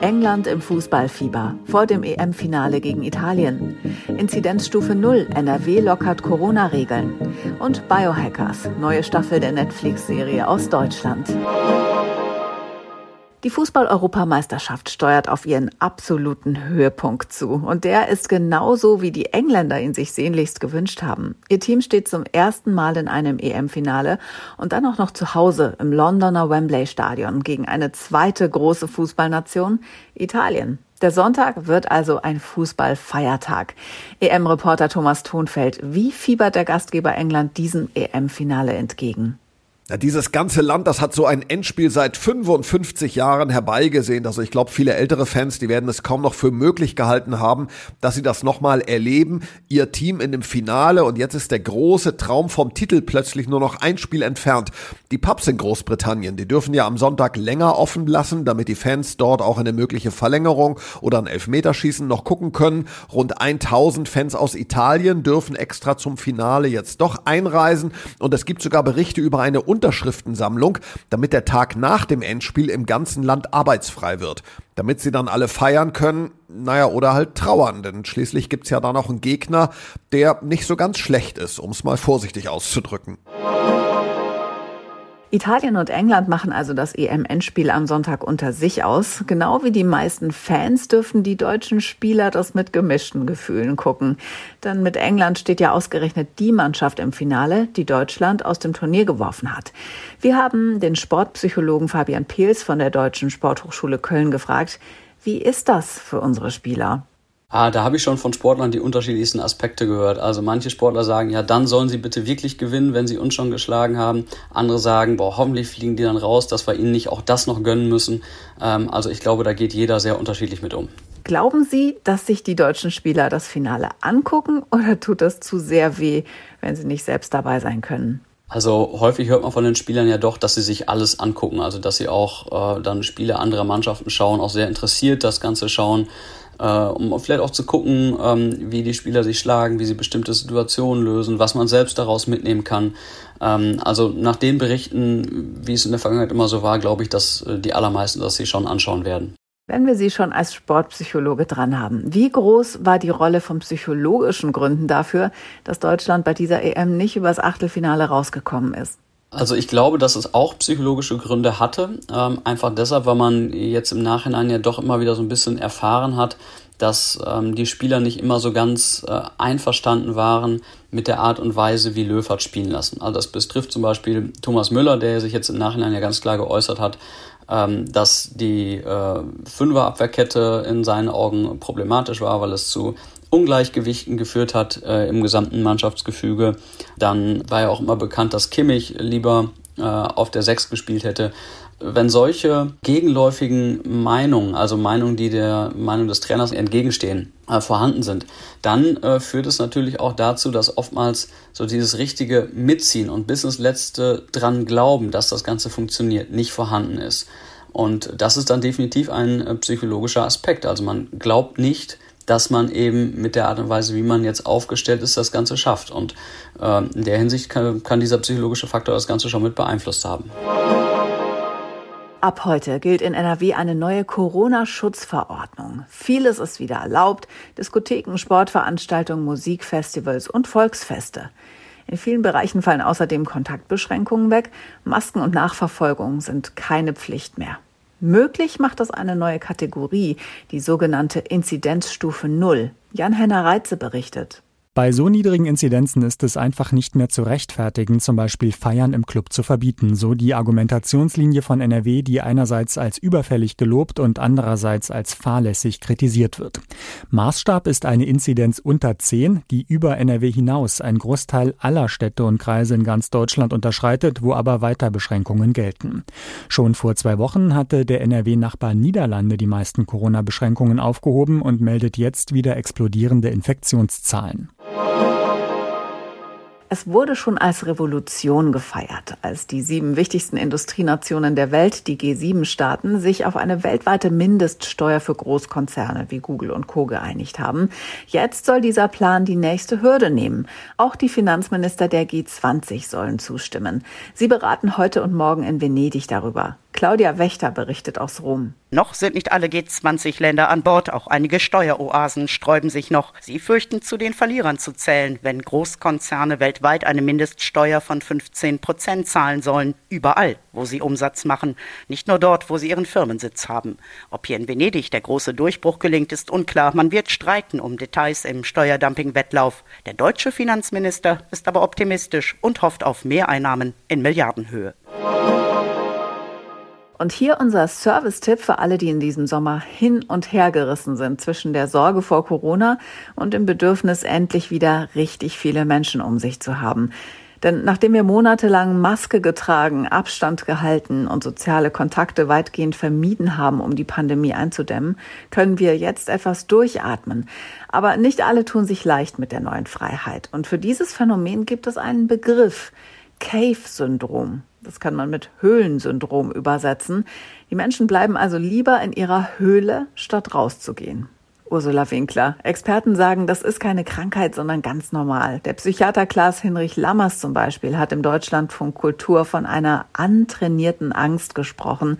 England im Fußballfieber vor dem EM-Finale gegen Italien. Inzidenzstufe 0, NRW lockert Corona-Regeln. Und Biohackers, neue Staffel der Netflix-Serie aus Deutschland. Die Fußball-Europameisterschaft steuert auf ihren absoluten Höhepunkt zu. Und der ist genauso, wie die Engländer ihn sich sehnlichst gewünscht haben. Ihr Team steht zum ersten Mal in einem EM-Finale und dann auch noch zu Hause im Londoner Wembley Stadion gegen eine zweite große Fußballnation, Italien. Der Sonntag wird also ein Fußballfeiertag. EM-Reporter Thomas Thonfeld, wie fiebert der Gastgeber England diesem EM-Finale entgegen? Ja, dieses ganze Land, das hat so ein Endspiel seit 55 Jahren herbeigesehen. Also ich glaube, viele ältere Fans, die werden es kaum noch für möglich gehalten haben, dass sie das nochmal erleben. Ihr Team in dem Finale und jetzt ist der große Traum vom Titel plötzlich nur noch ein Spiel entfernt. Die Pubs in Großbritannien, die dürfen ja am Sonntag länger offen lassen, damit die Fans dort auch eine mögliche Verlängerung oder ein Elfmeterschießen noch gucken können. Rund 1000 Fans aus Italien dürfen extra zum Finale jetzt doch einreisen und es gibt sogar Berichte über eine Unterschriftensammlung, damit der Tag nach dem Endspiel im ganzen Land arbeitsfrei wird. Damit sie dann alle feiern können, naja, oder halt trauern, denn schließlich gibt's ja da noch einen Gegner, der nicht so ganz schlecht ist, um es mal vorsichtig auszudrücken. Italien und England machen also das EM-Endspiel am Sonntag unter sich aus. Genau wie die meisten Fans dürfen die deutschen Spieler das mit gemischten Gefühlen gucken. Denn mit England steht ja ausgerechnet die Mannschaft im Finale, die Deutschland aus dem Turnier geworfen hat. Wir haben den Sportpsychologen Fabian Peels von der Deutschen Sporthochschule Köln gefragt, wie ist das für unsere Spieler? Ah, da habe ich schon von Sportlern die unterschiedlichsten Aspekte gehört. Also manche Sportler sagen, ja, dann sollen sie bitte wirklich gewinnen, wenn sie uns schon geschlagen haben. Andere sagen, boah, hoffentlich fliegen die dann raus, dass wir ihnen nicht auch das noch gönnen müssen. Ähm, also ich glaube, da geht jeder sehr unterschiedlich mit um. Glauben Sie, dass sich die deutschen Spieler das Finale angucken oder tut das zu sehr weh, wenn sie nicht selbst dabei sein können? Also häufig hört man von den Spielern ja doch, dass sie sich alles angucken, also dass sie auch äh, dann Spiele anderer Mannschaften schauen, auch sehr interessiert das Ganze schauen äh, um vielleicht auch zu gucken, ähm, wie die Spieler sich schlagen, wie sie bestimmte Situationen lösen, was man selbst daraus mitnehmen kann. Ähm, also nach den Berichten, wie es in der Vergangenheit immer so war, glaube ich, dass äh, die allermeisten das sich schon anschauen werden. Wenn wir Sie schon als Sportpsychologe dran haben, wie groß war die Rolle von psychologischen Gründen dafür, dass Deutschland bei dieser EM nicht übers Achtelfinale rausgekommen ist? Also ich glaube, dass es auch psychologische Gründe hatte. Ähm, einfach deshalb, weil man jetzt im Nachhinein ja doch immer wieder so ein bisschen erfahren hat, dass ähm, die Spieler nicht immer so ganz äh, einverstanden waren mit der Art und Weise, wie Löw hat spielen lassen. Also das betrifft zum Beispiel Thomas Müller, der sich jetzt im Nachhinein ja ganz klar geäußert hat, ähm, dass die äh, Fünferabwehrkette in seinen Augen problematisch war, weil es zu Ungleichgewichten geführt hat äh, im gesamten Mannschaftsgefüge. Dann war ja auch immer bekannt, dass Kimmich lieber äh, auf der Sechs gespielt hätte. Wenn solche gegenläufigen Meinungen, also Meinungen, die der Meinung des Trainers entgegenstehen, äh, vorhanden sind, dann äh, führt es natürlich auch dazu, dass oftmals so dieses richtige Mitziehen und bis ins Letzte dran glauben, dass das Ganze funktioniert, nicht vorhanden ist. Und das ist dann definitiv ein äh, psychologischer Aspekt. Also man glaubt nicht, dass man eben mit der Art und Weise, wie man jetzt aufgestellt ist, das Ganze schafft. Und äh, in der Hinsicht kann, kann dieser psychologische Faktor das Ganze schon mit beeinflusst haben. Ab heute gilt in NRW eine neue Corona-Schutzverordnung. Vieles ist wieder erlaubt. Diskotheken, Sportveranstaltungen, Musikfestivals und Volksfeste. In vielen Bereichen fallen außerdem Kontaktbeschränkungen weg. Masken und Nachverfolgung sind keine Pflicht mehr. Möglich macht das eine neue Kategorie, die sogenannte Inzidenzstufe Null. Jan-Henner Reitze berichtet. Bei so niedrigen Inzidenzen ist es einfach nicht mehr zu rechtfertigen, zum Beispiel Feiern im Club zu verbieten, so die Argumentationslinie von NRW, die einerseits als überfällig gelobt und andererseits als fahrlässig kritisiert wird. Maßstab ist eine Inzidenz unter 10, die über NRW hinaus ein Großteil aller Städte und Kreise in ganz Deutschland unterschreitet, wo aber weiter Beschränkungen gelten. Schon vor zwei Wochen hatte der NRW-Nachbar Niederlande die meisten Corona-Beschränkungen aufgehoben und meldet jetzt wieder explodierende Infektionszahlen. Thank you. Es wurde schon als Revolution gefeiert, als die sieben wichtigsten Industrienationen der Welt, die G7-Staaten, sich auf eine weltweite Mindeststeuer für Großkonzerne wie Google und Co. geeinigt haben. Jetzt soll dieser Plan die nächste Hürde nehmen. Auch die Finanzminister der G20 sollen zustimmen. Sie beraten heute und morgen in Venedig darüber. Claudia Wächter berichtet aus Rom. Noch sind nicht alle G20-Länder an Bord, auch einige Steueroasen sträuben sich noch. Sie fürchten, zu den Verlierern zu zählen, wenn Großkonzerne weltweit eine Mindeststeuer von 15 Prozent zahlen sollen, überall, wo sie Umsatz machen, nicht nur dort, wo sie ihren Firmensitz haben. Ob hier in Venedig der große Durchbruch gelingt, ist unklar. Man wird streiten um Details im Steuerdumping-Wettlauf. Der deutsche Finanzminister ist aber optimistisch und hofft auf Mehreinnahmen in Milliardenhöhe. Und hier unser Service-Tipp für alle, die in diesem Sommer hin und her gerissen sind zwischen der Sorge vor Corona und dem Bedürfnis, endlich wieder richtig viele Menschen um sich zu haben. Denn nachdem wir monatelang Maske getragen, Abstand gehalten und soziale Kontakte weitgehend vermieden haben, um die Pandemie einzudämmen, können wir jetzt etwas durchatmen. Aber nicht alle tun sich leicht mit der neuen Freiheit. Und für dieses Phänomen gibt es einen Begriff. Cave-Syndrom. Das kann man mit Höhlensyndrom übersetzen. Die Menschen bleiben also lieber in ihrer Höhle, statt rauszugehen. Ursula Winkler. Experten sagen, das ist keine Krankheit, sondern ganz normal. Der Psychiater Klaas Hinrich Lammers zum Beispiel hat im Deutschlandfunk Kultur von einer antrainierten Angst gesprochen.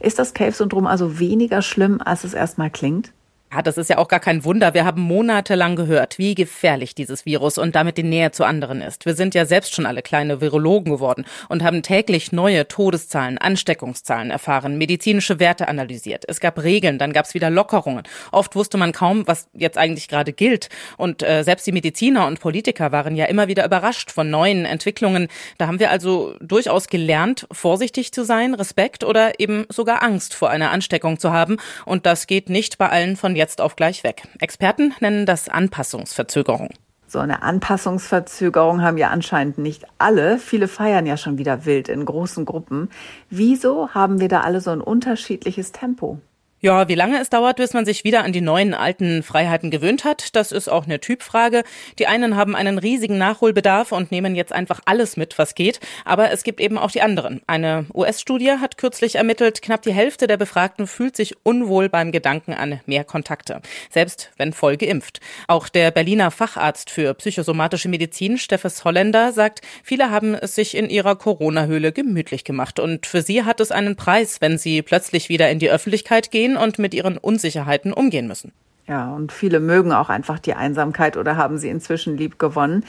Ist das Cave-Syndrom also weniger schlimm, als es erstmal klingt? Ja, das ist ja auch gar kein Wunder. Wir haben monatelang gehört, wie gefährlich dieses Virus und damit die Nähe zu anderen ist. Wir sind ja selbst schon alle kleine Virologen geworden und haben täglich neue Todeszahlen, Ansteckungszahlen erfahren, medizinische Werte analysiert. Es gab Regeln, dann gab es wieder Lockerungen. Oft wusste man kaum, was jetzt eigentlich gerade gilt. Und äh, selbst die Mediziner und Politiker waren ja immer wieder überrascht von neuen Entwicklungen. Da haben wir also durchaus gelernt, vorsichtig zu sein, Respekt oder eben sogar Angst vor einer Ansteckung zu haben. Und das geht nicht bei allen von jetzt auf gleich weg. Experten nennen das Anpassungsverzögerung. So eine Anpassungsverzögerung haben ja anscheinend nicht alle. Viele feiern ja schon wieder wild in großen Gruppen. Wieso haben wir da alle so ein unterschiedliches Tempo? Ja, wie lange es dauert, bis man sich wieder an die neuen alten Freiheiten gewöhnt hat, das ist auch eine Typfrage. Die einen haben einen riesigen Nachholbedarf und nehmen jetzt einfach alles mit, was geht. Aber es gibt eben auch die anderen. Eine US-Studie hat kürzlich ermittelt, knapp die Hälfte der Befragten fühlt sich unwohl beim Gedanken an mehr Kontakte, selbst wenn voll geimpft. Auch der Berliner Facharzt für psychosomatische Medizin, Steffes Holländer, sagt, viele haben es sich in ihrer Corona-Höhle gemütlich gemacht. Und für sie hat es einen Preis, wenn sie plötzlich wieder in die Öffentlichkeit gehen stehen und mit ihren Unsicherheiten umgehen müssen. Ja, und viele mögen auch einfach die Einsamkeit oder haben sie inzwischen lieb gewonnen.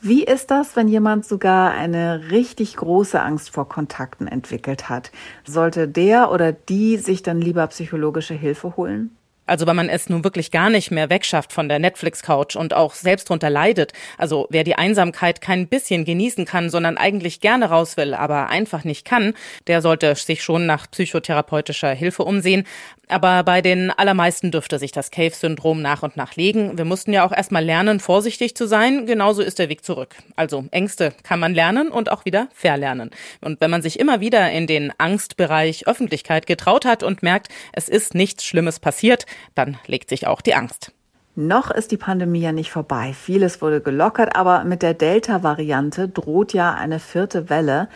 Wie ist das, wenn jemand sogar eine richtig große Angst vor Kontakten entwickelt hat? Sollte der oder die sich dann lieber psychologische Hilfe holen? Also wenn man es nun wirklich gar nicht mehr wegschafft von der Netflix-Couch und auch selbst drunter leidet. Also wer die Einsamkeit kein bisschen genießen kann, sondern eigentlich gerne raus will, aber einfach nicht kann, der sollte sich schon nach psychotherapeutischer Hilfe umsehen. Aber bei den allermeisten dürfte sich das Cave-Syndrom nach und nach legen. Wir mussten ja auch erstmal lernen, vorsichtig zu sein. Genauso ist der Weg zurück. Also Ängste kann man lernen und auch wieder verlernen. Und wenn man sich immer wieder in den Angstbereich Öffentlichkeit getraut hat und merkt, es ist nichts Schlimmes passiert, dann legt sich auch die Angst. Noch ist die Pandemie ja nicht vorbei. Vieles wurde gelockert, aber mit der Delta-Variante droht ja eine vierte Welle.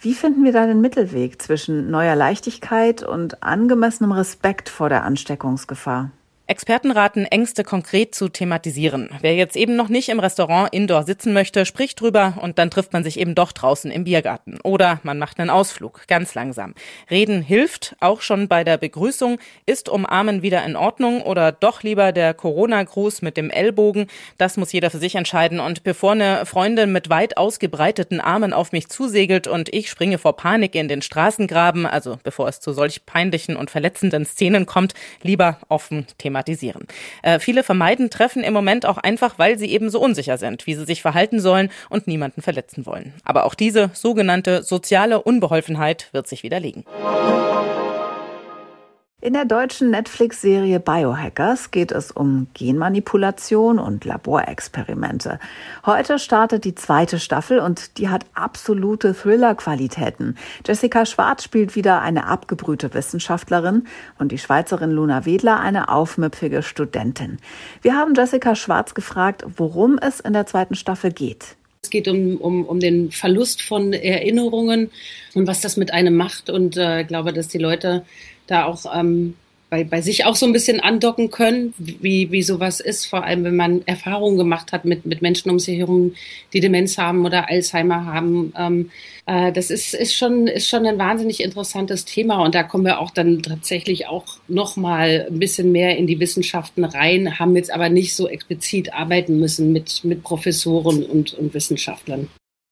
Wie finden wir da den Mittelweg zwischen neuer Leichtigkeit und angemessenem Respekt vor der Ansteckungsgefahr? Experten raten, Ängste konkret zu thematisieren. Wer jetzt eben noch nicht im Restaurant indoor sitzen möchte, spricht drüber und dann trifft man sich eben doch draußen im Biergarten. Oder man macht einen Ausflug, ganz langsam. Reden hilft, auch schon bei der Begrüßung. Ist Umarmen wieder in Ordnung oder doch lieber der Corona-Gruß mit dem Ellbogen? Das muss jeder für sich entscheiden. Und bevor eine Freundin mit weit ausgebreiteten Armen auf mich zusegelt und ich springe vor Panik in den Straßengraben, also bevor es zu solch peinlichen und verletzenden Szenen kommt, lieber offen thematisieren thematisieren. Äh, viele vermeiden Treffen im Moment auch einfach, weil sie eben so unsicher sind, wie sie sich verhalten sollen und niemanden verletzen wollen. Aber auch diese sogenannte soziale Unbeholfenheit wird sich widerlegen. In der deutschen Netflix-Serie Biohackers geht es um Genmanipulation und Laborexperimente. Heute startet die zweite Staffel und die hat absolute Thriller-Qualitäten. Jessica Schwarz spielt wieder eine abgebrühte Wissenschaftlerin und die Schweizerin Luna Wedler eine aufmüpfige Studentin. Wir haben Jessica Schwarz gefragt, worum es in der zweiten Staffel geht. Es geht um, um, um den Verlust von Erinnerungen und was das mit einem macht. Und äh, ich glaube, dass die Leute da auch ähm, bei, bei sich auch so ein bisschen andocken können, wie, wie sowas ist, vor allem wenn man Erfahrungen gemacht hat mit, mit Menschen um sich herum, die Demenz haben oder Alzheimer haben. Ähm, äh, das ist, ist, schon, ist schon ein wahnsinnig interessantes Thema und da kommen wir auch dann tatsächlich auch nochmal ein bisschen mehr in die Wissenschaften rein, haben jetzt aber nicht so explizit arbeiten müssen mit, mit Professoren und, und Wissenschaftlern.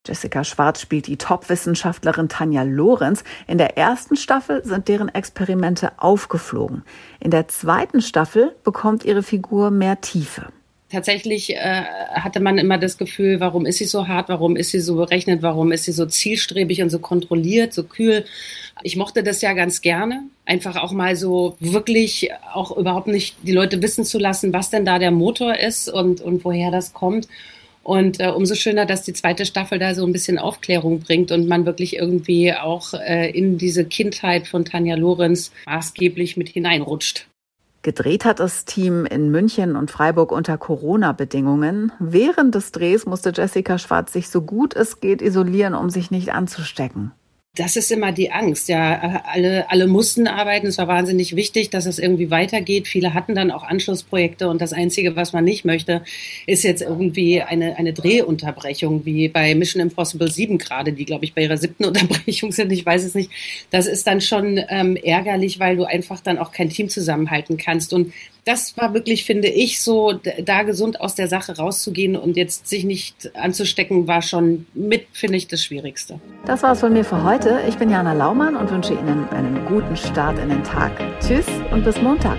Jessica Schwarz spielt die Top-Wissenschaftlerin Tanja Lorenz. In der ersten Staffel sind deren Experimente aufgeflogen. In der zweiten Staffel bekommt ihre Figur mehr Tiefe. Tatsächlich äh, hatte man immer das Gefühl, warum ist sie so hart, warum ist sie so berechnet, warum ist sie so zielstrebig und so kontrolliert, so kühl. Ich mochte das ja ganz gerne, einfach auch mal so wirklich auch überhaupt nicht die Leute wissen zu lassen, was denn da der Motor ist und, und woher das kommt. Und äh, umso schöner, dass die zweite Staffel da so ein bisschen Aufklärung bringt und man wirklich irgendwie auch äh, in diese Kindheit von Tanja Lorenz maßgeblich mit hineinrutscht. Gedreht hat das Team in München und Freiburg unter Corona-Bedingungen. Während des Drehs musste Jessica Schwarz sich so gut es geht isolieren, um sich nicht anzustecken das ist immer die Angst. Ja, alle, alle mussten arbeiten. Es war wahnsinnig wichtig, dass es irgendwie weitergeht. Viele hatten dann auch Anschlussprojekte und das Einzige, was man nicht möchte, ist jetzt irgendwie eine, eine Drehunterbrechung, wie bei Mission Impossible 7 gerade, die, glaube ich, bei ihrer siebten Unterbrechung sind. Ich weiß es nicht. Das ist dann schon ähm, ärgerlich, weil du einfach dann auch kein Team zusammenhalten kannst. Und das war wirklich, finde ich, so, da gesund aus der Sache rauszugehen und jetzt sich nicht anzustecken, war schon mit, finde ich, das Schwierigste. Das war's von mir für heute. Ich bin Jana Laumann und wünsche Ihnen einen guten Start in den Tag. Tschüss und bis Montag.